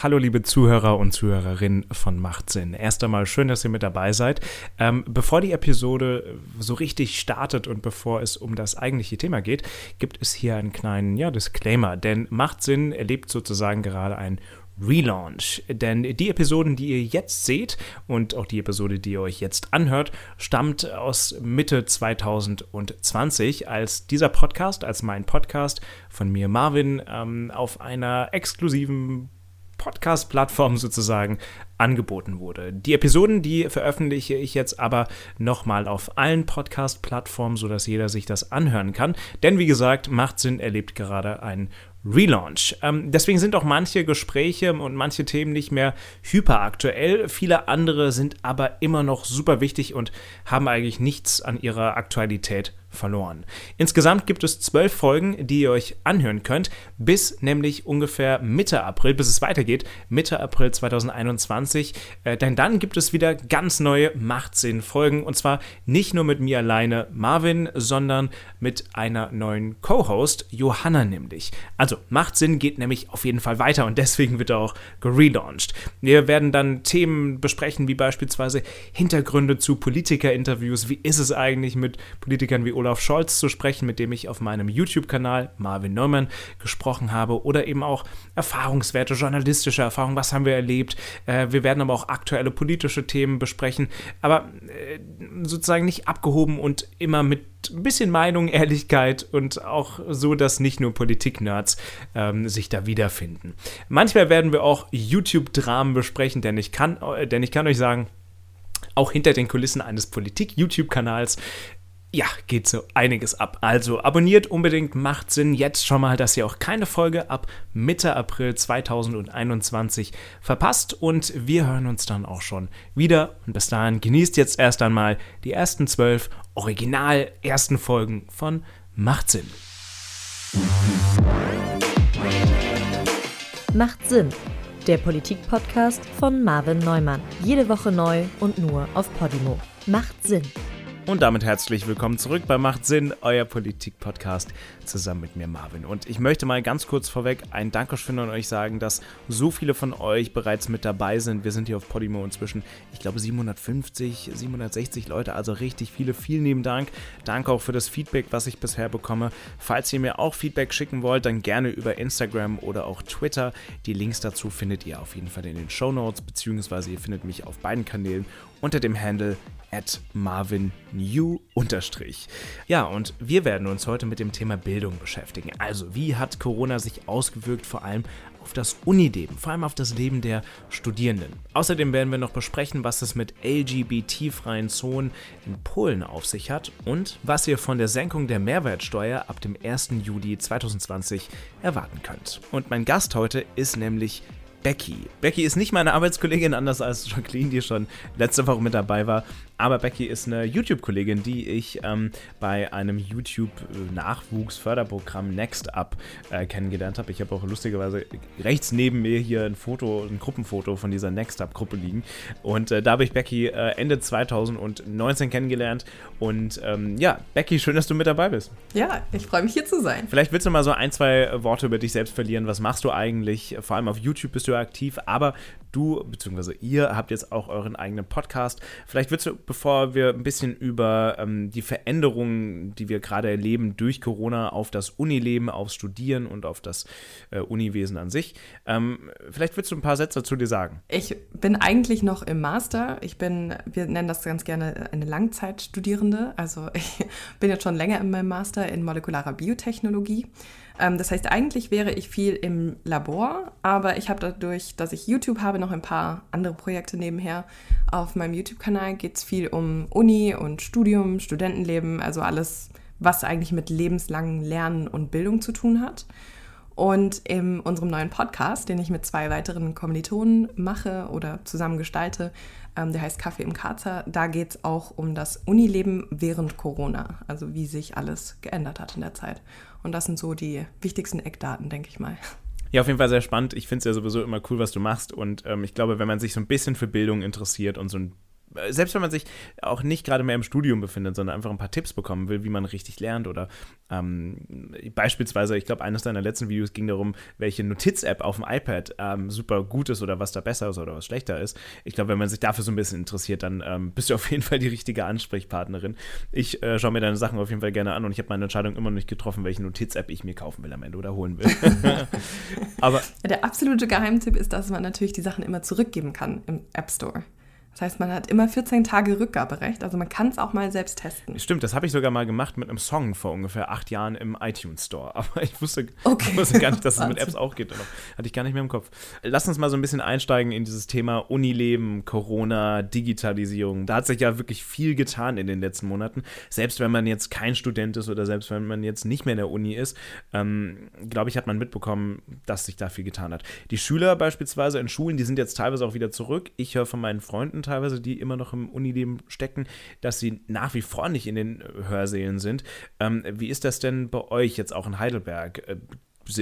Hallo liebe Zuhörer und Zuhörerinnen von Machtsinn. Erst einmal schön, dass ihr mit dabei seid. Ähm, bevor die Episode so richtig startet und bevor es um das eigentliche Thema geht, gibt es hier einen kleinen ja, Disclaimer, denn Machtsinn erlebt sozusagen gerade ein Relaunch. Denn die Episoden, die ihr jetzt seht und auch die Episode, die ihr euch jetzt anhört, stammt aus Mitte 2020, als dieser Podcast, als mein Podcast von mir Marvin ähm, auf einer exklusiven Podcast-Plattform sozusagen angeboten wurde. Die Episoden, die veröffentliche ich jetzt aber nochmal auf allen Podcast-Plattformen, sodass jeder sich das anhören kann. Denn wie gesagt, Macht Sinn erlebt gerade einen Relaunch. Ähm, deswegen sind auch manche Gespräche und manche Themen nicht mehr hyperaktuell. Viele andere sind aber immer noch super wichtig und haben eigentlich nichts an ihrer Aktualität verloren. Insgesamt gibt es zwölf Folgen, die ihr euch anhören könnt, bis nämlich ungefähr Mitte April, bis es weitergeht, Mitte April 2021. Äh, denn dann gibt es wieder ganz neue Machtsinn-Folgen und zwar nicht nur mit mir alleine, Marvin, sondern mit einer neuen Co-Host, Johanna nämlich. Also Machtsinn geht nämlich auf jeden Fall weiter und deswegen wird er auch gelauncht. Wir werden dann Themen besprechen, wie beispielsweise Hintergründe zu Politiker-Interviews. Wie ist es eigentlich mit Politikern wie Olaf Scholz zu sprechen, mit dem ich auf meinem YouTube-Kanal Marvin Neumann gesprochen habe oder eben auch Erfahrungswerte, journalistische Erfahrungen, was haben wir erlebt. Äh, wir werden aber auch aktuelle politische Themen besprechen, aber äh, sozusagen nicht abgehoben und immer mit ein bisschen Meinung, Ehrlichkeit und auch so, dass nicht nur Politik-Nerds ähm, sich da wiederfinden. Manchmal werden wir auch YouTube-Dramen besprechen, denn ich kann, äh, denn ich kann euch sagen, auch hinter den Kulissen eines Politik-YouTube-Kanals ja, geht so einiges ab. Also abonniert unbedingt, macht Sinn jetzt schon mal, dass ihr auch keine Folge ab Mitte April 2021 verpasst und wir hören uns dann auch schon wieder und bis dahin genießt jetzt erst einmal die ersten zwölf original ersten Folgen von Macht Sinn. Macht Sinn, der Politik-Podcast von Marvin Neumann. Jede Woche neu und nur auf Podimo. Macht Sinn. Und damit herzlich willkommen zurück bei Macht Sinn, euer Politik-Podcast zusammen mit mir Marvin. Und ich möchte mal ganz kurz vorweg ein Dankeschön an euch sagen, dass so viele von euch bereits mit dabei sind. Wir sind hier auf Podimo inzwischen, ich glaube 750, 760 Leute, also richtig viele. Vielen lieben Dank. Danke auch für das Feedback, was ich bisher bekomme. Falls ihr mir auch Feedback schicken wollt, dann gerne über Instagram oder auch Twitter. Die Links dazu findet ihr auf jeden Fall in den Show Notes, beziehungsweise ihr findet mich auf beiden Kanälen unter dem Handle at Marvin New unterstrich. Ja, und wir werden uns heute mit dem Thema Bildung beschäftigen. Also, wie hat Corona sich ausgewirkt, vor allem auf das Unileben, vor allem auf das Leben der Studierenden. Außerdem werden wir noch besprechen, was es mit LGBT-freien Zonen in Polen auf sich hat und was ihr von der Senkung der Mehrwertsteuer ab dem 1. Juli 2020 erwarten könnt. Und mein Gast heute ist nämlich Becky. Becky ist nicht meine Arbeitskollegin, anders als Jacqueline, die schon letzte Woche mit dabei war. Aber Becky ist eine YouTube-Kollegin, die ich ähm, bei einem YouTube-Nachwuchs-Förderprogramm Next Up äh, kennengelernt habe. Ich habe auch lustigerweise rechts neben mir hier ein Foto, ein Gruppenfoto von dieser Next Up-Gruppe liegen. Und äh, da habe ich Becky äh, Ende 2019 kennengelernt. Und ähm, ja, Becky, schön, dass du mit dabei bist. Ja, ich freue mich hier zu sein. Vielleicht willst du mal so ein, zwei Worte über dich selbst verlieren. Was machst du eigentlich? Vor allem auf YouTube bist du aktiv, aber du bzw. ihr habt jetzt auch euren eigenen Podcast. Vielleicht willst du, bevor wir ein bisschen über ähm, die Veränderungen, die wir gerade erleben durch Corona auf das Unileben, aufs Studieren und auf das äh, Uniwesen an sich, ähm, vielleicht willst du ein paar Sätze zu dir sagen. Ich bin eigentlich noch im Master. Ich bin, wir nennen das ganz gerne eine Langzeitstudierende. Also ich bin jetzt schon länger in meinem Master in molekularer Biotechnologie. Ähm, das heißt, eigentlich wäre ich viel im Labor, aber ich habe dadurch, dass ich YouTube habe, noch ein paar andere Projekte nebenher. Auf meinem YouTube-Kanal geht es viel um Uni und Studium, Studentenleben, also alles, was eigentlich mit lebenslangem Lernen und Bildung zu tun hat. Und in unserem neuen Podcast, den ich mit zwei weiteren Kommilitonen mache oder zusammen gestalte, ähm, der heißt Kaffee im Karzer, da geht es auch um das Unileben während Corona, also wie sich alles geändert hat in der Zeit. Und das sind so die wichtigsten Eckdaten, denke ich mal. Ja, auf jeden Fall sehr spannend. Ich finde es ja sowieso immer cool, was du machst. Und ähm, ich glaube, wenn man sich so ein bisschen für Bildung interessiert und so ein selbst wenn man sich auch nicht gerade mehr im Studium befindet, sondern einfach ein paar Tipps bekommen will, wie man richtig lernt oder ähm, beispielsweise, ich glaube, eines deiner letzten Videos ging darum, welche Notiz-App auf dem iPad ähm, super gut ist oder was da besser ist oder was schlechter ist. Ich glaube, wenn man sich dafür so ein bisschen interessiert, dann ähm, bist du auf jeden Fall die richtige Ansprechpartnerin. Ich äh, schaue mir deine Sachen auf jeden Fall gerne an und ich habe meine Entscheidung immer noch nicht getroffen, welche Notiz-App ich mir kaufen will am Ende oder holen will. Aber der absolute Geheimtipp ist, dass man natürlich die Sachen immer zurückgeben kann im App Store. Das heißt, man hat immer 14 Tage Rückgaberecht. Also man kann es auch mal selbst testen. Stimmt, das habe ich sogar mal gemacht mit einem Song vor ungefähr acht Jahren im iTunes Store. Aber ich wusste, okay. wusste gar nicht, dass es mit Apps auch geht. Hatte ich gar nicht mehr im Kopf. Lass uns mal so ein bisschen einsteigen in dieses Thema Unileben, Corona, Digitalisierung. Da hat sich ja wirklich viel getan in den letzten Monaten. Selbst wenn man jetzt kein Student ist oder selbst wenn man jetzt nicht mehr in der Uni ist, ähm, glaube ich, hat man mitbekommen, dass sich da viel getan hat. Die Schüler beispielsweise in Schulen, die sind jetzt teilweise auch wieder zurück. Ich höre von meinen Freunden teilweise, die immer noch im Unileben stecken, dass sie nach wie vor nicht in den Hörsälen sind. Ähm, wie ist das denn bei euch jetzt auch in Heidelberg? Äh,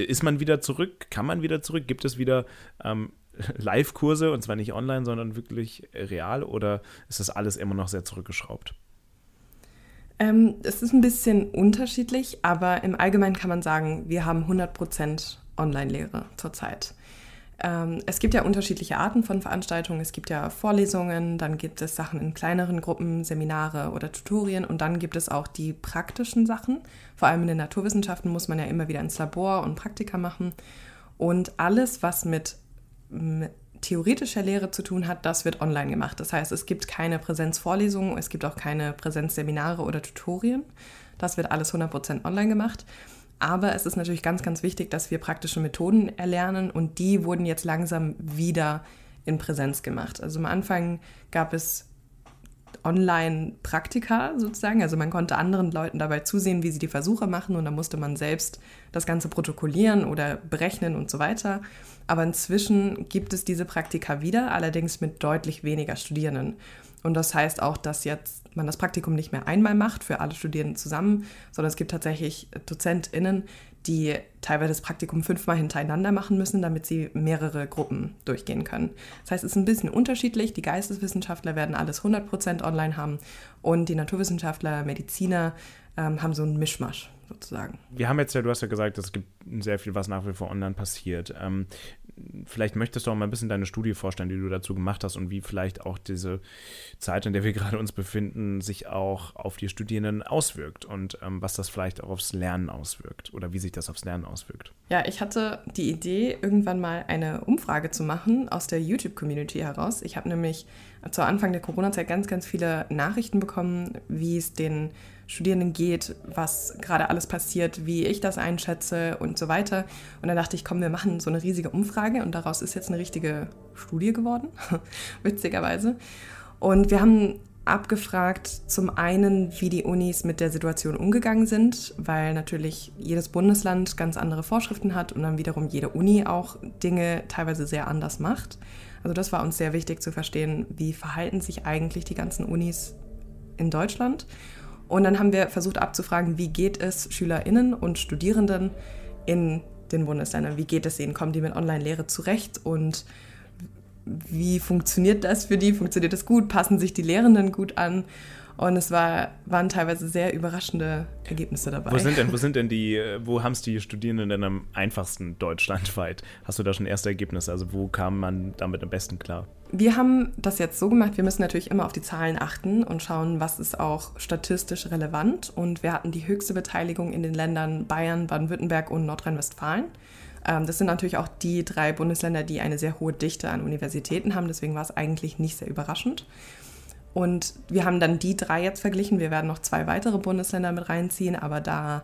ist man wieder zurück? Kann man wieder zurück? Gibt es wieder ähm, Live-Kurse und zwar nicht online, sondern wirklich real oder ist das alles immer noch sehr zurückgeschraubt? Ähm, es ist ein bisschen unterschiedlich, aber im Allgemeinen kann man sagen, wir haben 100% Online-Lehre zurzeit. Ähm, es gibt ja unterschiedliche Arten von Veranstaltungen. Es gibt ja Vorlesungen, dann gibt es Sachen in kleineren Gruppen, Seminare oder Tutorien und dann gibt es auch die praktischen Sachen. Vor allem in den Naturwissenschaften muss man ja immer wieder ins Labor und Praktika machen. Und alles, was mit, mit theoretischer Lehre zu tun hat, das wird online gemacht. Das heißt, es gibt keine Präsenzvorlesungen, es gibt auch keine Präsenzseminare oder Tutorien. Das wird alles 100% online gemacht. Aber es ist natürlich ganz, ganz wichtig, dass wir praktische Methoden erlernen und die wurden jetzt langsam wieder in Präsenz gemacht. Also am Anfang gab es Online-Praktika sozusagen. Also man konnte anderen Leuten dabei zusehen, wie sie die Versuche machen und dann musste man selbst das Ganze protokollieren oder berechnen und so weiter. Aber inzwischen gibt es diese Praktika wieder, allerdings mit deutlich weniger Studierenden. Und das heißt auch, dass jetzt man das Praktikum nicht mehr einmal macht für alle Studierenden zusammen, sondern es gibt tatsächlich DozentInnen, die teilweise das Praktikum fünfmal hintereinander machen müssen, damit sie mehrere Gruppen durchgehen können. Das heißt, es ist ein bisschen unterschiedlich. Die Geisteswissenschaftler werden alles 100% online haben und die Naturwissenschaftler, Mediziner ähm, haben so einen Mischmasch sozusagen. Wir haben jetzt ja, du hast ja gesagt, es gibt sehr viel, was nach wie vor online passiert. Ähm, vielleicht möchtest du auch mal ein bisschen deine Studie vorstellen, die du dazu gemacht hast und wie vielleicht auch diese Zeit, in der wir gerade uns befinden, sich auch auf die Studierenden auswirkt und ähm, was das vielleicht auch aufs Lernen auswirkt oder wie sich das aufs Lernen auswirkt. Ja, ich hatte die Idee, irgendwann mal eine Umfrage zu machen aus der YouTube-Community heraus. Ich habe nämlich zu Anfang der Corona-Zeit ganz, ganz viele Nachrichten bekommen, wie es den Studierenden geht, was gerade alles passiert, wie ich das einschätze und so weiter. Und dann dachte ich, komm, wir machen so eine riesige Umfrage und daraus ist jetzt eine richtige Studie geworden, witzigerweise. Und wir haben abgefragt, zum einen, wie die Unis mit der Situation umgegangen sind, weil natürlich jedes Bundesland ganz andere Vorschriften hat und dann wiederum jede Uni auch Dinge teilweise sehr anders macht. Also das war uns sehr wichtig zu verstehen, wie verhalten sich eigentlich die ganzen Unis in Deutschland und dann haben wir versucht abzufragen, wie geht es SchülerInnen und Studierenden in den Bundesländern? Wie geht es ihnen? Kommen die mit Online-Lehre zurecht? Und wie funktioniert das für die? Funktioniert das gut? Passen sich die Lehrenden gut an? Und es war, waren teilweise sehr überraschende Ergebnisse dabei. Wo sind denn, wo sind denn die, wo haben es die Studierenden denn am einfachsten deutschlandweit? Hast du da schon erste Ergebnisse? Also wo kam man damit am besten klar? Wir haben das jetzt so gemacht, wir müssen natürlich immer auf die Zahlen achten und schauen, was ist auch statistisch relevant. Und wir hatten die höchste Beteiligung in den Ländern Bayern, Baden-Württemberg und Nordrhein-Westfalen. Ähm, das sind natürlich auch die drei Bundesländer, die eine sehr hohe Dichte an Universitäten haben. Deswegen war es eigentlich nicht sehr überraschend. Und wir haben dann die drei jetzt verglichen. Wir werden noch zwei weitere Bundesländer mit reinziehen, aber da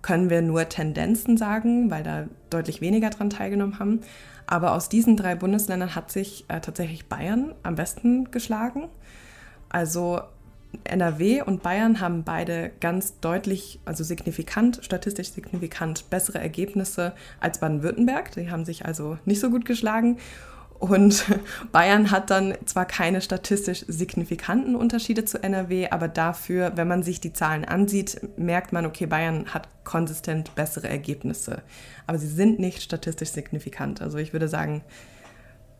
können wir nur Tendenzen sagen, weil da deutlich weniger dran teilgenommen haben. Aber aus diesen drei Bundesländern hat sich äh, tatsächlich Bayern am besten geschlagen. Also NRW und Bayern haben beide ganz deutlich, also signifikant, statistisch signifikant bessere Ergebnisse als Baden-Württemberg. Die haben sich also nicht so gut geschlagen. Und Bayern hat dann zwar keine statistisch signifikanten Unterschiede zu NRW, aber dafür, wenn man sich die Zahlen ansieht, merkt man, okay, Bayern hat konsistent bessere Ergebnisse. Aber sie sind nicht statistisch signifikant. Also ich würde sagen,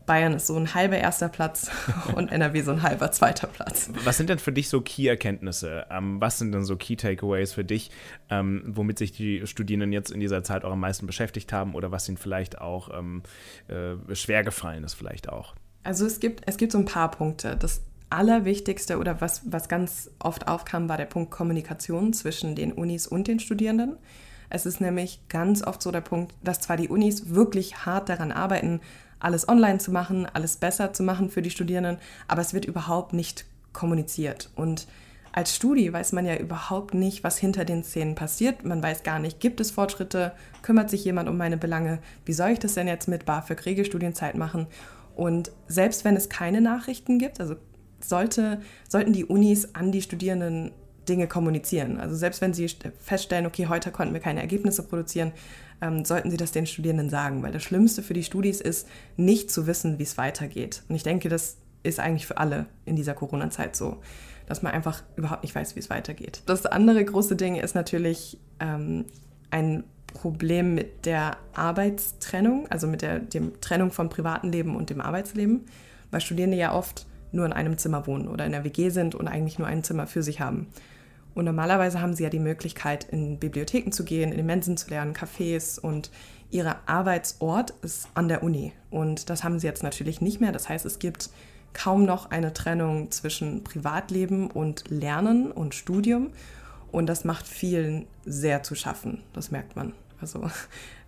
Bayern ist so ein halber erster Platz und NRW so ein halber zweiter Platz. Was sind denn für dich so Key-Erkenntnisse? Ähm, was sind denn so Key-Takeaways für dich, ähm, womit sich die Studierenden jetzt in dieser Zeit auch am meisten beschäftigt haben oder was ihnen vielleicht auch ähm, äh, schwer gefallen ist, vielleicht auch? Also es gibt, es gibt so ein paar Punkte. Das Allerwichtigste oder was, was ganz oft aufkam, war der Punkt Kommunikation zwischen den Unis und den Studierenden. Es ist nämlich ganz oft so der Punkt, dass zwar die Unis wirklich hart daran arbeiten, alles online zu machen, alles besser zu machen für die Studierenden, aber es wird überhaupt nicht kommuniziert. Und als Studi weiß man ja überhaupt nicht, was hinter den Szenen passiert. Man weiß gar nicht, gibt es Fortschritte, kümmert sich jemand um meine Belange, wie soll ich das denn jetzt mit BAföG Regelstudienzeit machen? Und selbst wenn es keine Nachrichten gibt, also sollte, sollten die Unis an die Studierenden Dinge kommunizieren. Also selbst wenn sie feststellen, okay, heute konnten wir keine Ergebnisse produzieren, ähm, sollten sie das den Studierenden sagen, weil das Schlimmste für die Studis ist, nicht zu wissen, wie es weitergeht. Und ich denke, das ist eigentlich für alle in dieser Corona-Zeit so, dass man einfach überhaupt nicht weiß, wie es weitergeht. Das andere große Ding ist natürlich ähm, ein Problem mit der Arbeitstrennung, also mit der dem Trennung vom privaten Leben und dem Arbeitsleben, weil Studierende ja oft nur in einem Zimmer wohnen oder in der WG sind und eigentlich nur ein Zimmer für sich haben. Und normalerweise haben sie ja die Möglichkeit, in Bibliotheken zu gehen, in den Mensen zu lernen, Cafés und ihr Arbeitsort ist an der Uni. Und das haben sie jetzt natürlich nicht mehr. Das heißt, es gibt kaum noch eine Trennung zwischen Privatleben und Lernen und Studium. Und das macht vielen sehr zu schaffen. Das merkt man. Also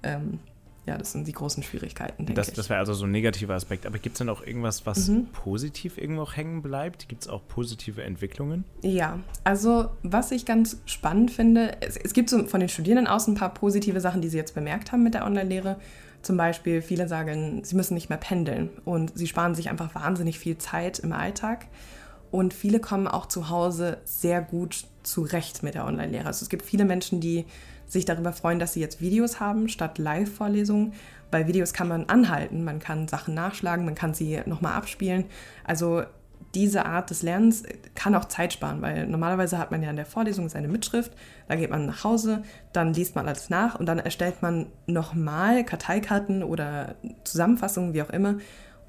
ähm, ja, das sind die großen Schwierigkeiten, denke das, ich. Das wäre also so ein negativer Aspekt. Aber gibt es denn auch irgendwas, was mhm. positiv irgendwo auch hängen bleibt? Gibt es auch positive Entwicklungen? Ja, also was ich ganz spannend finde, es, es gibt so von den Studierenden aus ein paar positive Sachen, die sie jetzt bemerkt haben mit der Online-Lehre. Zum Beispiel, viele sagen, sie müssen nicht mehr pendeln und sie sparen sich einfach wahnsinnig viel Zeit im Alltag. Und viele kommen auch zu Hause sehr gut zurecht mit der Online-Lehre. Also es gibt viele Menschen, die sich darüber freuen, dass sie jetzt Videos haben statt Live-Vorlesungen. Bei Videos kann man anhalten, man kann Sachen nachschlagen, man kann sie nochmal abspielen. Also diese Art des Lernens kann auch Zeit sparen, weil normalerweise hat man ja in der Vorlesung seine Mitschrift, da geht man nach Hause, dann liest man alles nach und dann erstellt man nochmal Karteikarten oder Zusammenfassungen, wie auch immer,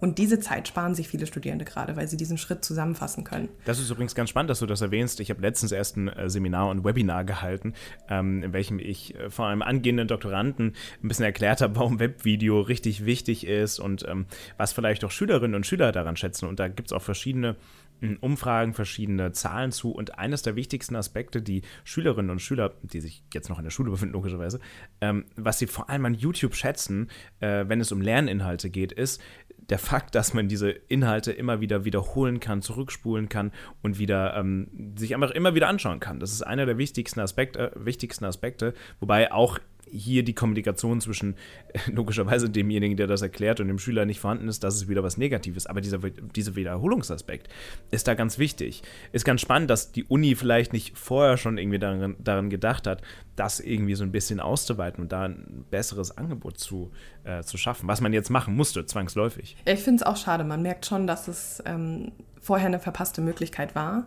und diese Zeit sparen sich viele Studierende gerade, weil sie diesen Schritt zusammenfassen können. Das ist übrigens ganz spannend, dass du das erwähnst. Ich habe letztens erst ein äh, Seminar und Webinar gehalten, ähm, in welchem ich äh, vor einem angehenden Doktoranden ein bisschen erklärt habe, warum Webvideo richtig wichtig ist und ähm, was vielleicht auch Schülerinnen und Schüler daran schätzen. Und da gibt es auch verschiedene hm, Umfragen, verschiedene Zahlen zu. Und eines der wichtigsten Aspekte, die Schülerinnen und Schüler, die sich jetzt noch in der Schule befinden, logischerweise, ähm, was sie vor allem an YouTube schätzen, äh, wenn es um Lerninhalte geht, ist, der Fakt, dass man diese Inhalte immer wieder wiederholen kann, zurückspulen kann und wieder ähm, sich einfach immer wieder anschauen kann. Das ist einer der wichtigsten Aspekte, äh, wichtigsten Aspekte, wobei auch hier die Kommunikation zwischen logischerweise demjenigen, der das erklärt und dem Schüler nicht vorhanden ist, das ist wieder was Negatives. Aber dieser, dieser Wiederholungsaspekt ist da ganz wichtig. Ist ganz spannend, dass die Uni vielleicht nicht vorher schon irgendwie daran, daran gedacht hat, das irgendwie so ein bisschen auszuweiten und da ein besseres Angebot zu, äh, zu schaffen, was man jetzt machen musste, zwangsläufig. Ich finde es auch schade. Man merkt schon, dass es ähm, vorher eine verpasste Möglichkeit war.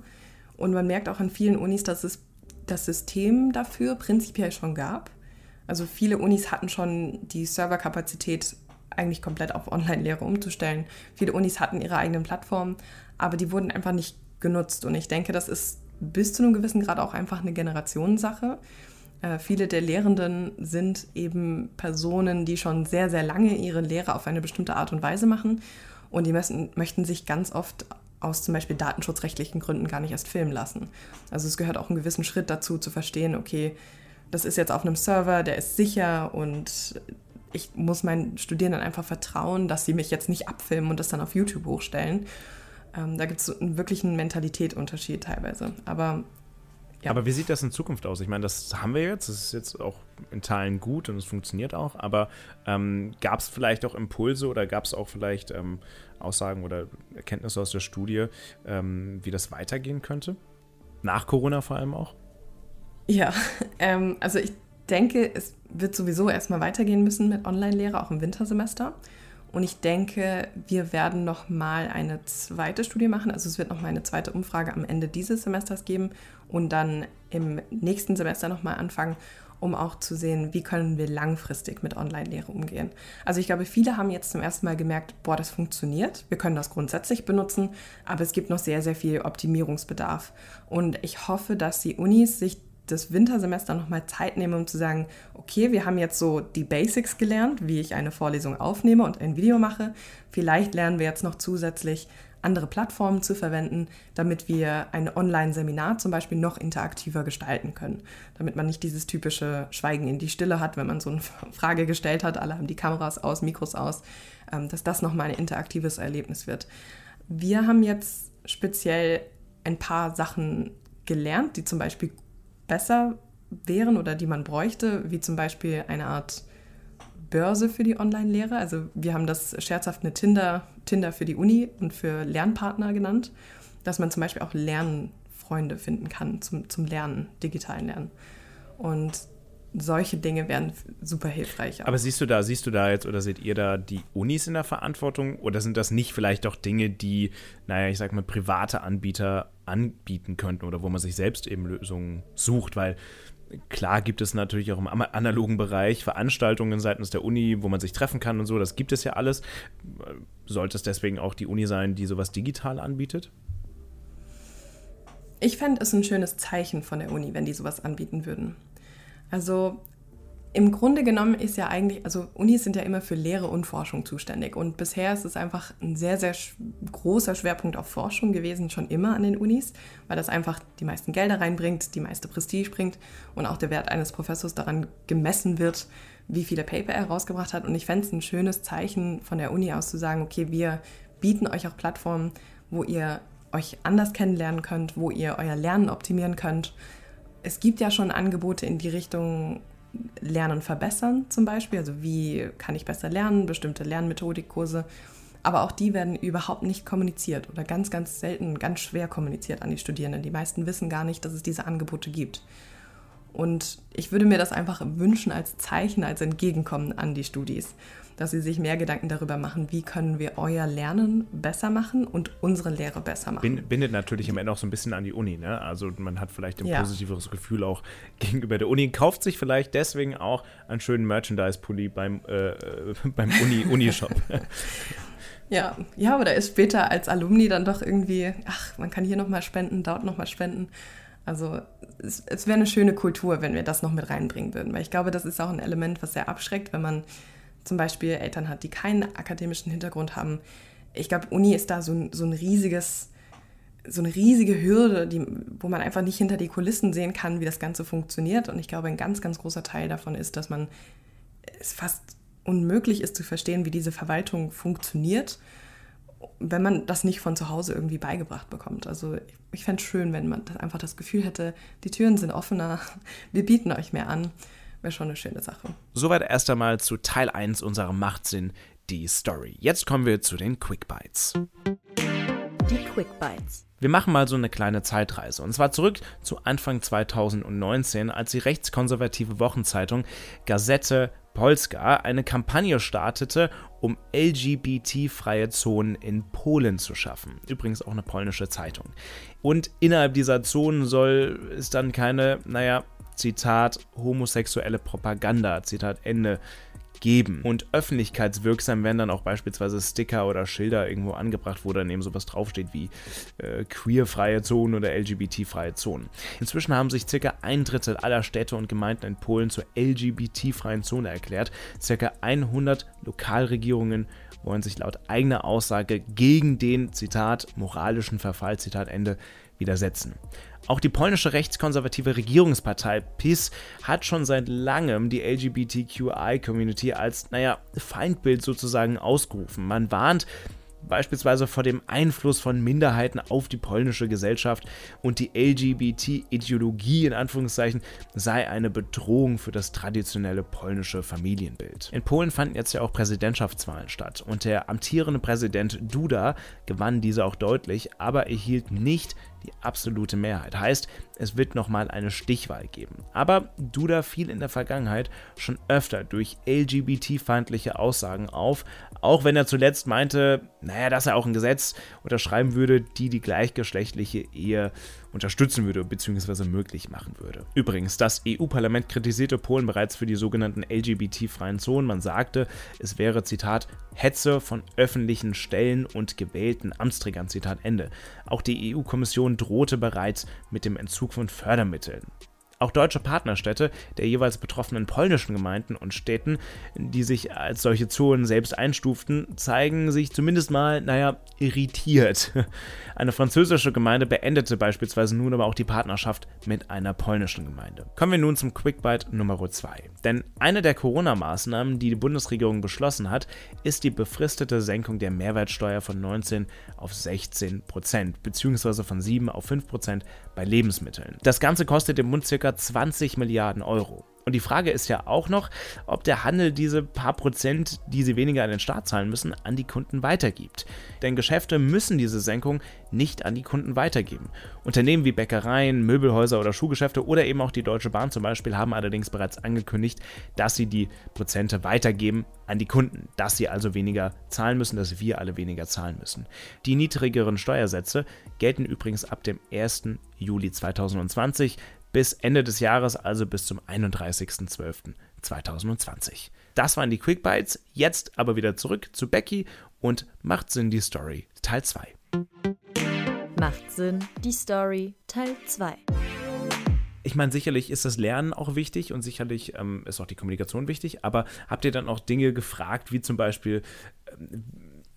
Und man merkt auch an vielen Unis, dass es das System dafür prinzipiell schon gab also viele Unis hatten schon die Serverkapazität eigentlich komplett auf Online-Lehre umzustellen. Viele Unis hatten ihre eigenen Plattformen, aber die wurden einfach nicht genutzt. Und ich denke, das ist bis zu einem gewissen Grad auch einfach eine Generationssache. Äh, viele der Lehrenden sind eben Personen, die schon sehr, sehr lange ihre Lehre auf eine bestimmte Art und Weise machen. Und die müssen, möchten sich ganz oft aus zum Beispiel datenschutzrechtlichen Gründen gar nicht erst filmen lassen. Also es gehört auch einen gewissen Schritt dazu, zu verstehen, okay, das ist jetzt auf einem Server, der ist sicher und ich muss meinen Studierenden einfach vertrauen, dass sie mich jetzt nicht abfilmen und das dann auf YouTube hochstellen. Ähm, da gibt es wirklich einen Mentalitätsunterschied teilweise. Aber ja. Aber wie sieht das in Zukunft aus? Ich meine, das haben wir jetzt, das ist jetzt auch in Teilen gut und es funktioniert auch, aber ähm, gab es vielleicht auch Impulse oder gab es auch vielleicht ähm, Aussagen oder Erkenntnisse aus der Studie, ähm, wie das weitergehen könnte? Nach Corona vor allem auch? Ja, ähm, also ich denke, es wird sowieso erstmal weitergehen müssen mit Online-Lehre, auch im Wintersemester. Und ich denke, wir werden nochmal eine zweite Studie machen. Also es wird nochmal eine zweite Umfrage am Ende dieses Semesters geben und dann im nächsten Semester nochmal anfangen, um auch zu sehen, wie können wir langfristig mit Online-Lehre umgehen. Also ich glaube, viele haben jetzt zum ersten Mal gemerkt, boah, das funktioniert, wir können das grundsätzlich benutzen, aber es gibt noch sehr, sehr viel Optimierungsbedarf. Und ich hoffe, dass die Unis sich das Wintersemester nochmal Zeit nehmen, um zu sagen, okay, wir haben jetzt so die Basics gelernt, wie ich eine Vorlesung aufnehme und ein Video mache. Vielleicht lernen wir jetzt noch zusätzlich andere Plattformen zu verwenden, damit wir ein Online-Seminar zum Beispiel noch interaktiver gestalten können. Damit man nicht dieses typische Schweigen in die Stille hat, wenn man so eine Frage gestellt hat, alle haben die Kameras aus, Mikros aus, ähm, dass das nochmal ein interaktives Erlebnis wird. Wir haben jetzt speziell ein paar Sachen gelernt, die zum Beispiel besser wären oder die man bräuchte, wie zum Beispiel eine Art Börse für die Online-Lehre. Also wir haben das scherzhaft eine Tinder, Tinder für die Uni und für Lernpartner genannt, dass man zum Beispiel auch Lernfreunde finden kann zum, zum Lernen, digitalen Lernen. Und solche Dinge wären super hilfreich. Aber siehst du da, siehst du da jetzt oder seht ihr da die Unis in der Verantwortung oder sind das nicht vielleicht auch Dinge, die, naja, ich sag mal, private Anbieter anbieten könnten oder wo man sich selbst eben Lösungen sucht? Weil klar gibt es natürlich auch im analogen Bereich Veranstaltungen seitens der Uni, wo man sich treffen kann und so, das gibt es ja alles. Sollte es deswegen auch die Uni sein, die sowas digital anbietet? Ich fände es ein schönes Zeichen von der Uni, wenn die sowas anbieten würden. Also im Grunde genommen ist ja eigentlich, also Unis sind ja immer für Lehre und Forschung zuständig. Und bisher ist es einfach ein sehr, sehr großer Schwerpunkt auf Forschung gewesen, schon immer an den Unis, weil das einfach die meisten Gelder reinbringt, die meiste Prestige bringt und auch der Wert eines Professors daran gemessen wird, wie viele Paper er rausgebracht hat. Und ich fände es ein schönes Zeichen von der Uni aus zu sagen, okay, wir bieten euch auch Plattformen, wo ihr euch anders kennenlernen könnt, wo ihr euer Lernen optimieren könnt es gibt ja schon Angebote in die Richtung Lernen verbessern zum Beispiel. Also wie kann ich besser lernen, bestimmte Lernmethodikkurse. Aber auch die werden überhaupt nicht kommuniziert oder ganz, ganz selten, ganz schwer kommuniziert an die Studierenden. Die meisten wissen gar nicht, dass es diese Angebote gibt. Und ich würde mir das einfach wünschen als Zeichen, als Entgegenkommen an die Studis dass sie sich mehr Gedanken darüber machen, wie können wir euer Lernen besser machen und unsere Lehre besser machen. Bindet natürlich im Ende auch so ein bisschen an die Uni. Ne? Also man hat vielleicht ein ja. positiveres Gefühl auch gegenüber der Uni, kauft sich vielleicht deswegen auch einen schönen Merchandise-Pulli beim, äh, beim Uni, Uni-Shop. Ja, ja, oder ist später als Alumni dann doch irgendwie, ach, man kann hier nochmal spenden, dort nochmal spenden. Also es, es wäre eine schöne Kultur, wenn wir das noch mit reinbringen würden, weil ich glaube, das ist auch ein Element, was sehr abschreckt, wenn man zum Beispiel Eltern hat, die keinen akademischen Hintergrund haben. Ich glaube, Uni ist da so ein, so ein riesiges, so eine riesige Hürde, die, wo man einfach nicht hinter die Kulissen sehen kann, wie das Ganze funktioniert. Und ich glaube, ein ganz, ganz großer Teil davon ist, dass man es fast unmöglich ist zu verstehen, wie diese Verwaltung funktioniert, wenn man das nicht von zu Hause irgendwie beigebracht bekommt. Also ich, ich fände es schön, wenn man einfach das Gefühl hätte, die Türen sind offener, wir bieten euch mehr an wäre schon eine schöne Sache. Soweit erst einmal zu Teil 1 unserer Machtsinn, die Story. Jetzt kommen wir zu den Quick Bites. Die Quick Bites. Wir machen mal so eine kleine Zeitreise. Und zwar zurück zu Anfang 2019, als die rechtskonservative Wochenzeitung Gazette Polska eine Kampagne startete, um LGBT-freie Zonen in Polen zu schaffen. Übrigens auch eine polnische Zeitung. Und innerhalb dieser Zonen soll es dann keine, naja, Zitat, homosexuelle Propaganda, Zitat Ende, geben. Und öffentlichkeitswirksam werden dann auch beispielsweise Sticker oder Schilder irgendwo angebracht, wo dann eben sowas draufsteht wie äh, queerfreie Zonen oder LGBT-freie Zonen. Inzwischen haben sich circa ein Drittel aller Städte und Gemeinden in Polen zur LGBT-freien Zone erklärt. Circa 100 Lokalregierungen wollen sich laut eigener Aussage gegen den, Zitat, moralischen Verfall, Zitat Ende, widersetzen. Auch die polnische rechtskonservative Regierungspartei PiS hat schon seit langem die LGBTQI-Community als, naja, Feindbild sozusagen ausgerufen. Man warnt, beispielsweise vor dem Einfluss von Minderheiten auf die polnische Gesellschaft und die LGBT-Ideologie in Anführungszeichen sei eine Bedrohung für das traditionelle polnische Familienbild. In Polen fanden jetzt ja auch Präsidentschaftswahlen statt und der amtierende Präsident Duda gewann diese auch deutlich, aber erhielt nicht die absolute Mehrheit. Heißt, es wird nochmal eine Stichwahl geben. Aber Duda fiel in der Vergangenheit schon öfter durch LGBT-feindliche Aussagen auf, auch wenn er zuletzt meinte, naja, dass er auch ein Gesetz unterschreiben würde, die die gleichgeschlechtliche Ehe unterstützen würde bzw. möglich machen würde. Übrigens, das EU-Parlament kritisierte Polen bereits für die sogenannten LGBT-freien Zonen. Man sagte, es wäre, Zitat, Hetze von öffentlichen Stellen und gewählten Amtsträgern, Zitat Ende. Auch die EU-Kommission drohte bereits mit dem Entzug von Fördermitteln. Auch deutsche Partnerstädte der jeweils betroffenen polnischen Gemeinden und Städten, die sich als solche Zonen selbst einstuften, zeigen sich zumindest mal, naja, irritiert. Eine französische Gemeinde beendete beispielsweise nun aber auch die Partnerschaft mit einer polnischen Gemeinde. Kommen wir nun zum Quickbite Nummer 2. Denn eine der Corona-Maßnahmen, die die Bundesregierung beschlossen hat, ist die befristete Senkung der Mehrwertsteuer von 19 auf 16 Prozent, beziehungsweise von 7 auf 5 Prozent bei Lebensmitteln. Das Ganze kostet im Bund ca. 20 Milliarden Euro. Und die Frage ist ja auch noch, ob der Handel diese paar Prozent, die sie weniger an den Staat zahlen müssen, an die Kunden weitergibt. Denn Geschäfte müssen diese Senkung nicht an die Kunden weitergeben. Unternehmen wie Bäckereien, Möbelhäuser oder Schuhgeschäfte oder eben auch die Deutsche Bahn zum Beispiel haben allerdings bereits angekündigt, dass sie die Prozente weitergeben an die Kunden, dass sie also weniger zahlen müssen, dass wir alle weniger zahlen müssen. Die niedrigeren Steuersätze gelten übrigens ab dem 1. Juli 2020 bis Ende des Jahres, also bis zum 31.12.2020. Das waren die Quick Bites. Jetzt aber wieder zurück zu Becky und Macht Sinn die Story Teil 2. Macht Sinn die Story Teil 2. Ich meine, sicherlich ist das Lernen auch wichtig und sicherlich ähm, ist auch die Kommunikation wichtig, aber habt ihr dann auch Dinge gefragt, wie zum Beispiel, ähm,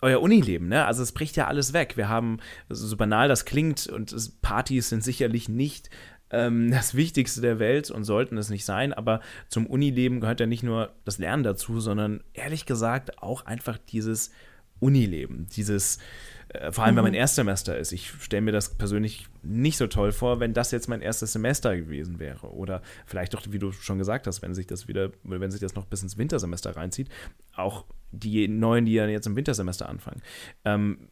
euer Unileben, ne? Also es bricht ja alles weg. Wir haben, so banal das klingt, und Partys sind sicherlich nicht ähm, das Wichtigste der Welt und sollten es nicht sein, aber zum Unileben gehört ja nicht nur das Lernen dazu, sondern ehrlich gesagt auch einfach dieses Unileben, dieses, äh, vor allem wenn man mhm. Erstsemester ist. Ich stelle mir das persönlich nicht so toll vor, wenn das jetzt mein erstes Semester gewesen wäre. Oder vielleicht auch, wie du schon gesagt hast, wenn sich das wieder, wenn sich das noch bis ins Wintersemester reinzieht, auch die neuen, die ja jetzt im Wintersemester anfangen. Ähm,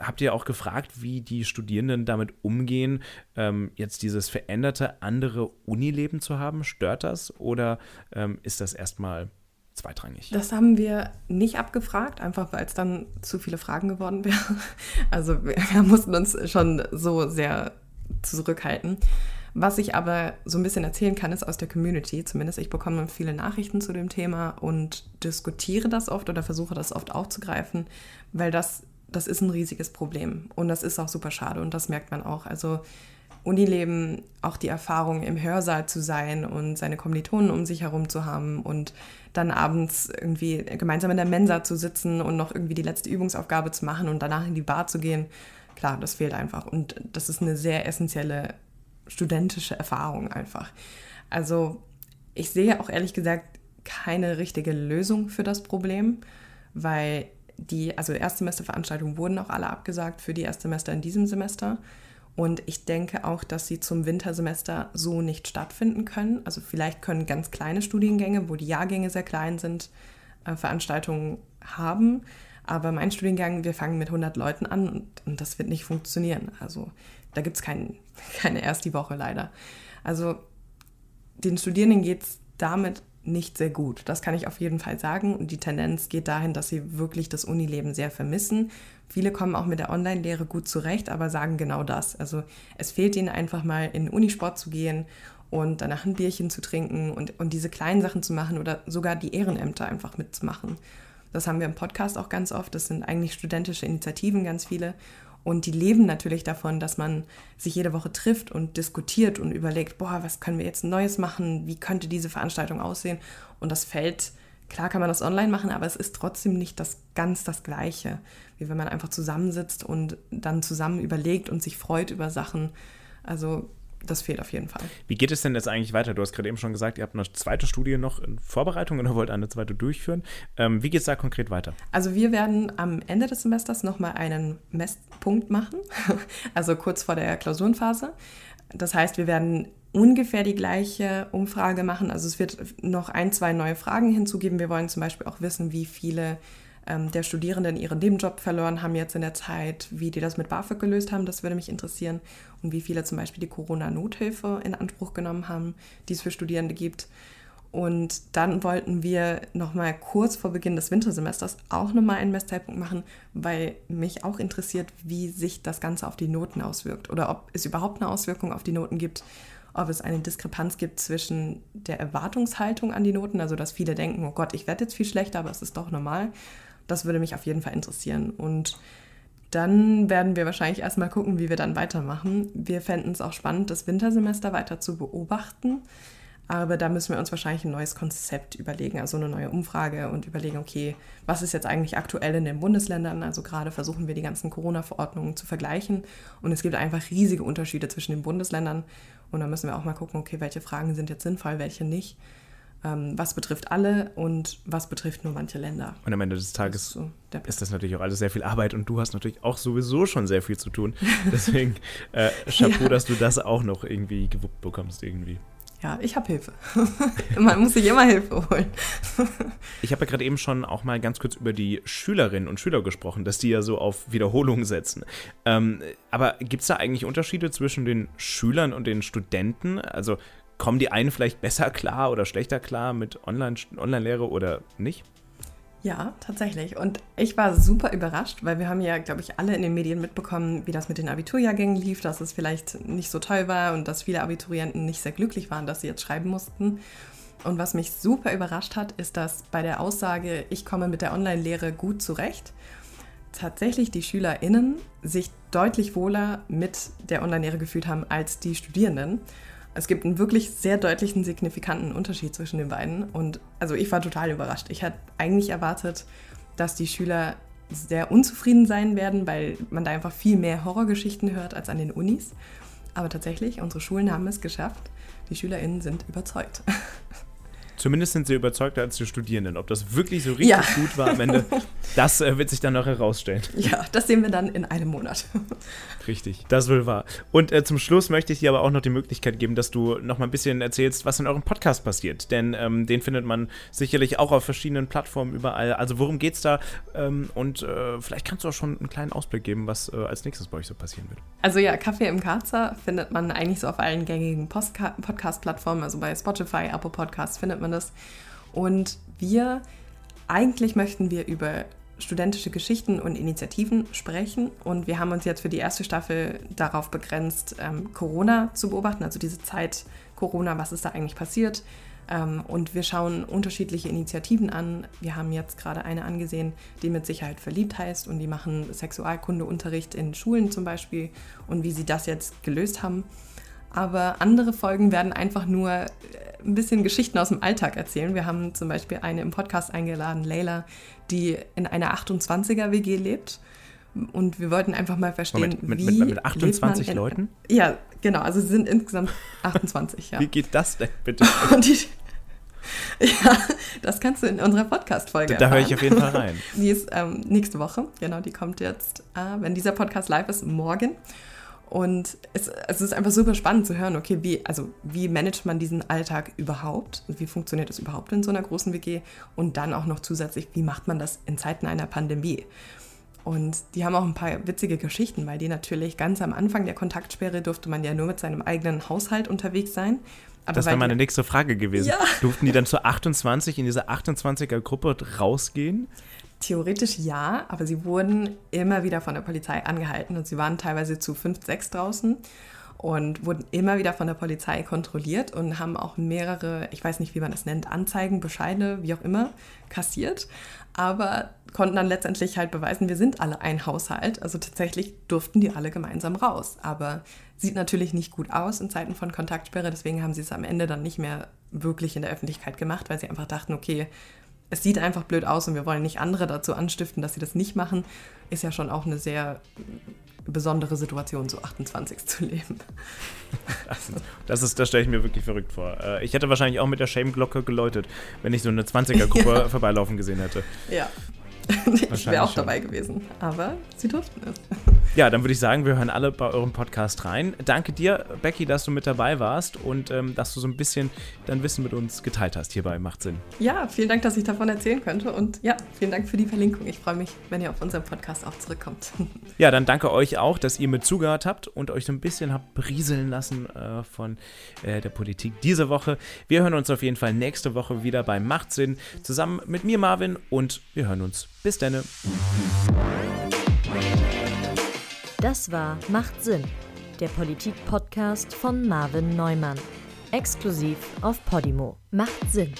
habt ihr auch gefragt, wie die Studierenden damit umgehen, ähm, jetzt dieses veränderte andere Unileben zu haben? Stört das oder ähm, ist das erstmal zweitrangig? Das haben wir nicht abgefragt, einfach weil es dann zu viele Fragen geworden wären. Also wir, wir mussten uns schon so sehr zurückhalten. Was ich aber so ein bisschen erzählen kann, ist aus der Community. Zumindest ich bekomme viele Nachrichten zu dem Thema und diskutiere das oft oder versuche das oft aufzugreifen, weil das das ist ein riesiges Problem und das ist auch super schade und das merkt man auch. Also Unileben, auch die Erfahrung im Hörsaal zu sein und seine Kommilitonen um sich herum zu haben und dann abends irgendwie gemeinsam in der Mensa zu sitzen und noch irgendwie die letzte Übungsaufgabe zu machen und danach in die Bar zu gehen, klar, das fehlt einfach und das ist eine sehr essentielle studentische Erfahrung einfach. Also ich sehe auch ehrlich gesagt keine richtige Lösung für das Problem, weil die, also Erstsemesterveranstaltungen wurden auch alle abgesagt für die Erstsemester in diesem Semester. Und ich denke auch, dass sie zum Wintersemester so nicht stattfinden können. Also vielleicht können ganz kleine Studiengänge, wo die Jahrgänge sehr klein sind, äh, Veranstaltungen haben. Aber mein Studiengang, wir fangen mit 100 Leuten an und, und das wird nicht funktionieren. Also da gibt es kein, keine erst die Woche leider. Also den Studierenden geht es damit nicht sehr gut. Das kann ich auf jeden Fall sagen. Und die Tendenz geht dahin, dass sie wirklich das Unileben sehr vermissen. Viele kommen auch mit der Online-Lehre gut zurecht, aber sagen genau das. Also es fehlt ihnen einfach mal in Unisport zu gehen und danach ein Bierchen zu trinken und, und diese kleinen Sachen zu machen oder sogar die Ehrenämter einfach mitzumachen. Das haben wir im Podcast auch ganz oft. Das sind eigentlich studentische Initiativen, ganz viele. Und die leben natürlich davon, dass man sich jede Woche trifft und diskutiert und überlegt, boah, was können wir jetzt Neues machen? Wie könnte diese Veranstaltung aussehen? Und das fällt, klar kann man das online machen, aber es ist trotzdem nicht das ganz das Gleiche, wie wenn man einfach zusammensitzt und dann zusammen überlegt und sich freut über Sachen. Also das fehlt auf jeden Fall. Wie geht es denn jetzt eigentlich weiter? Du hast gerade eben schon gesagt, ihr habt eine zweite Studie noch in Vorbereitung oder wollt eine zweite durchführen. Ähm, wie geht es da konkret weiter? Also wir werden am Ende des Semesters nochmal einen Messpunkt machen, also kurz vor der Klausurenphase. Das heißt, wir werden ungefähr die gleiche Umfrage machen. Also es wird noch ein, zwei neue Fragen hinzugeben. Wir wollen zum Beispiel auch wissen, wie viele ähm, der Studierenden ihren Nebenjob verloren haben jetzt in der Zeit, wie die das mit BAföG gelöst haben, das würde mich interessieren. Und wie viele zum Beispiel die Corona-Nothilfe in Anspruch genommen haben, die es für Studierende gibt. Und dann wollten wir nochmal kurz vor Beginn des Wintersemesters auch nochmal einen Messzeitpunkt machen, weil mich auch interessiert, wie sich das Ganze auf die Noten auswirkt oder ob es überhaupt eine Auswirkung auf die Noten gibt, ob es eine Diskrepanz gibt zwischen der Erwartungshaltung an die Noten, also dass viele denken, oh Gott, ich werde jetzt viel schlechter, aber es ist doch normal. Das würde mich auf jeden Fall interessieren. Und dann werden wir wahrscheinlich erstmal gucken, wie wir dann weitermachen. Wir fänden es auch spannend, das Wintersemester weiter zu beobachten aber da müssen wir uns wahrscheinlich ein neues Konzept überlegen, also eine neue Umfrage und überlegen, okay, was ist jetzt eigentlich aktuell in den Bundesländern? Also gerade versuchen wir die ganzen Corona-Verordnungen zu vergleichen und es gibt einfach riesige Unterschiede zwischen den Bundesländern und da müssen wir auch mal gucken, okay, welche Fragen sind jetzt sinnvoll, welche nicht. Ähm, was betrifft alle und was betrifft nur manche Länder. Und am Ende des Tages so ist, das natürlich auch alles sehr viel Arbeit und du hast natürlich auch sowieso schon sehr viel zu tun. Deswegen äh, Chapeau, ja. dass du das auch noch irgendwie gewuppt bekommst irgendwie ja, ich habe Hilfe. Man muss sich immer Hilfe holen. ich habe ja gerade eben schon auch mal ganz kurz über die Schülerinnen und Schüler gesprochen, dass die ja so auf Wiederholung setzen. Ähm, aber gibt es da eigentlich Unterschiede zwischen den Schülern und den Studenten? Also kommen die einen vielleicht besser klar oder schlechter klar mit Online-Lehre Online oder nicht? Ja, tatsächlich. Und ich war super überrascht, weil wir haben ja, glaube ich, alle in den Medien mitbekommen, wie das mit den Abiturjahrgängen lief, dass es vielleicht nicht so toll war und dass viele Abiturienten nicht sehr glücklich waren, dass sie jetzt schreiben mussten. Und was mich super überrascht hat, ist, dass bei der Aussage, ich komme mit der Online-Lehre gut zurecht, tatsächlich die SchülerInnen sich deutlich wohler mit der Online-Lehre gefühlt haben als die Studierenden. Es gibt einen wirklich sehr deutlichen, signifikanten Unterschied zwischen den beiden. Und also ich war total überrascht. Ich hatte eigentlich erwartet, dass die Schüler sehr unzufrieden sein werden, weil man da einfach viel mehr Horrorgeschichten hört als an den Unis. Aber tatsächlich, unsere Schulen haben es geschafft. Die SchülerInnen sind überzeugt. Zumindest sind sie überzeugter als die Studierenden. Ob das wirklich so richtig ja. gut war am Ende, das äh, wird sich dann noch herausstellen. Ja, das sehen wir dann in einem Monat. Richtig, das will wahr. Und äh, zum Schluss möchte ich dir aber auch noch die Möglichkeit geben, dass du noch mal ein bisschen erzählst, was in eurem Podcast passiert. Denn ähm, den findet man sicherlich auch auf verschiedenen Plattformen überall. Also worum geht's da? Ähm, und äh, vielleicht kannst du auch schon einen kleinen Ausblick geben, was äh, als nächstes bei euch so passieren wird. Also ja, Kaffee im Karzer findet man eigentlich so auf allen gängigen Podcast-Plattformen, also bei Spotify, Apple Podcasts findet man man das. Und wir, eigentlich möchten wir über studentische Geschichten und Initiativen sprechen. Und wir haben uns jetzt für die erste Staffel darauf begrenzt, ähm, Corona zu beobachten, also diese Zeit Corona, was ist da eigentlich passiert. Ähm, und wir schauen unterschiedliche Initiativen an. Wir haben jetzt gerade eine angesehen, die mit Sicherheit verliebt heißt und die machen Sexualkundeunterricht in Schulen zum Beispiel und wie sie das jetzt gelöst haben. Aber andere Folgen werden einfach nur äh, ein bisschen Geschichten aus dem Alltag erzählen. Wir haben zum Beispiel eine im Podcast eingeladen, Leila, die in einer 28er-WG lebt. Und wir wollten einfach mal verstehen, Moment, mit, wie mit, mit 28 in, Leuten? Ja, genau. Also es sind insgesamt 28, ja. Wie geht das denn bitte? Die, ja, das kannst du in unserer Podcast-Folge Da, da höre ich auf jeden Fall rein. Die ist ähm, nächste Woche, genau, die kommt jetzt, äh, wenn dieser Podcast live ist, morgen. Und es, es, ist einfach super spannend zu hören, okay, wie, also wie managt man diesen Alltag überhaupt? Wie funktioniert das überhaupt in so einer großen WG? Und dann auch noch zusätzlich, wie macht man das in Zeiten einer Pandemie? Und die haben auch ein paar witzige Geschichten, weil die natürlich ganz am Anfang der Kontaktsperre durfte man ja nur mit seinem eigenen Haushalt unterwegs sein. Aber das wäre meine nächste Frage gewesen. Ja. Durften die dann zu 28 in dieser 28er-Gruppe rausgehen? Theoretisch ja, aber sie wurden immer wieder von der Polizei angehalten und sie waren teilweise zu fünf, sechs draußen und wurden immer wieder von der Polizei kontrolliert und haben auch mehrere, ich weiß nicht, wie man das nennt, Anzeigen, Bescheide, wie auch immer, kassiert, aber konnten dann letztendlich halt beweisen, wir sind alle ein Haushalt. Also tatsächlich durften die alle gemeinsam raus. Aber sieht natürlich nicht gut aus in Zeiten von Kontaktsperre, deswegen haben sie es am Ende dann nicht mehr wirklich in der Öffentlichkeit gemacht, weil sie einfach dachten, okay, es sieht einfach blöd aus und wir wollen nicht andere dazu anstiften, dass sie das nicht machen, ist ja schon auch eine sehr besondere Situation, so 28 zu leben. Das, ist, das stelle ich mir wirklich verrückt vor. Äh, ich hätte wahrscheinlich auch mit der Shame-Glocke geläutet, wenn ich so eine 20er-Gruppe ja. vorbeilaufen gesehen hätte. Ja. Ich wäre auch dabei gewesen, aber sie durften es. Ja, dann würde ich sagen, wir hören alle bei eurem Podcast rein. Danke dir, Becky, dass du mit dabei warst und ähm, dass du so ein bisschen dein Wissen mit uns geteilt hast hierbei. Macht Sinn. Ja, vielen Dank, dass ich davon erzählen könnte. Und ja, vielen Dank für die Verlinkung. Ich freue mich, wenn ihr auf unseren Podcast auch zurückkommt. Ja, dann danke euch auch, dass ihr mit zugehört habt und euch so ein bisschen habt berieseln lassen äh, von äh, der Politik diese Woche. Wir hören uns auf jeden Fall nächste Woche wieder bei Macht Sinn zusammen mit mir, Marvin, und wir hören uns. Bis dann. Das war Macht Sinn, der Politik-Podcast von Marvin Neumann. Exklusiv auf Podimo. Macht Sinn.